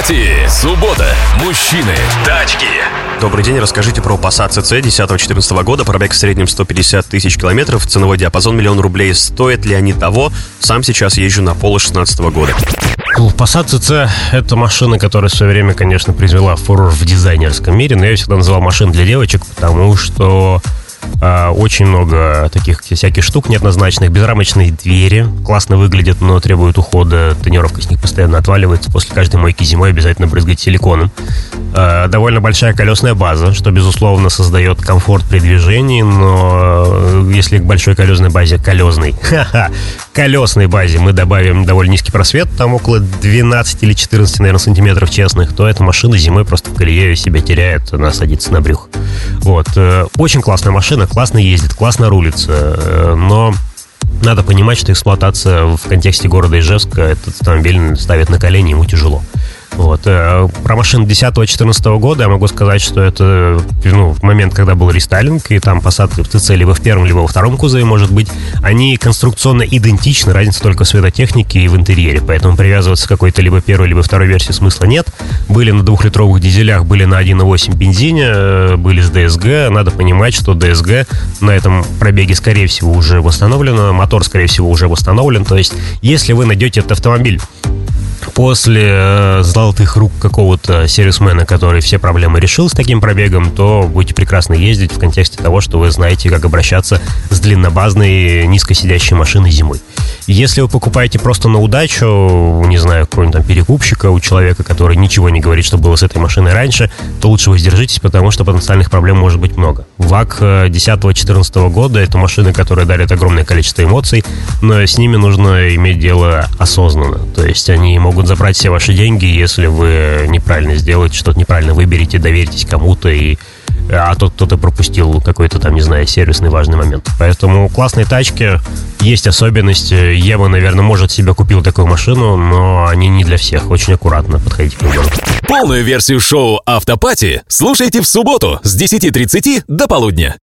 Автопати. Суббота. Мужчины. Тачки. Добрый день, расскажите про Passat CC 10-14 года, пробег в среднем 150 тысяч километров, ценовой диапазон миллион рублей. Стоят ли они того? Сам сейчас езжу на Поло 16 года. Passat CC — это машина, которая в свое время, конечно, произвела фурор в дизайнерском мире, но я всегда называл машин для девочек, потому что а, очень много таких всяких штук неоднозначных. Безрамочные двери классно выглядят, но требуют ухода. Тонировка с них постоянно отваливается. После каждой мойки зимой обязательно брызгать силиконом. А, довольно большая колесная база, что, безусловно, создает комфорт при движении, но э, если к большой колесной базе, колесной, колесной базе мы добавим довольно низкий просвет, там около 12 или 14, наверное, сантиметров честных, то эта машина зимой просто в колее себя теряет, она садится на брюх. Вот. Э, очень классная машина, классно ездит, классно рулится, э, но надо понимать, что эксплуатация в контексте города Ижевска этот автомобиль ставит на колени, ему тяжело. Вот. Э, про машину 10-14 года я могу сказать, что это ну, момент, когда был рестайлинг, и там посадки в ТЦ либо в первом, либо во втором кузове, может быть, они конструкционно идентичны, разница только в светотехнике и в интерьере, поэтому привязываться к какой-то либо первой, либо второй версии смысла нет. Были на двухлитровых дизелях, были на 1.8 бензине, э, были с DSG. Надо понимать, что DSG на этом пробеге, скорее всего, уже восстановлено, мотор, скорее всего, уже восстановлен. То есть, если вы найдете этот автомобиль после э, золотых рук какого-то сервисмена, который все проблемы решил с таким пробегом, то будете прекрасно ездить в контексте того, что вы знаете, как обращаться с длиннобазной низкосидящей машиной зимой. Если вы покупаете просто на удачу, не знаю, какого-нибудь там перекупщика, у человека, который ничего не говорит, что было с этой машиной раньше, то лучше воздержитесь, потому что потенциальных проблем может быть много. ВАК 10-14 э, года — это машины, которые дарят огромное количество эмоций, но с ними нужно иметь дело осознанно. То есть они могут забрать все ваши деньги, если вы неправильно сделаете, что-то неправильно выберете, доверитесь кому-то и а тот кто-то пропустил какой-то там, не знаю, сервисный важный момент. Поэтому классные тачки, есть особенность. Ева, наверное, может себе купил такую машину, но они не для всех. Очень аккуратно подходите к выбору. Полную версию шоу «Автопати» слушайте в субботу с 10.30 до полудня.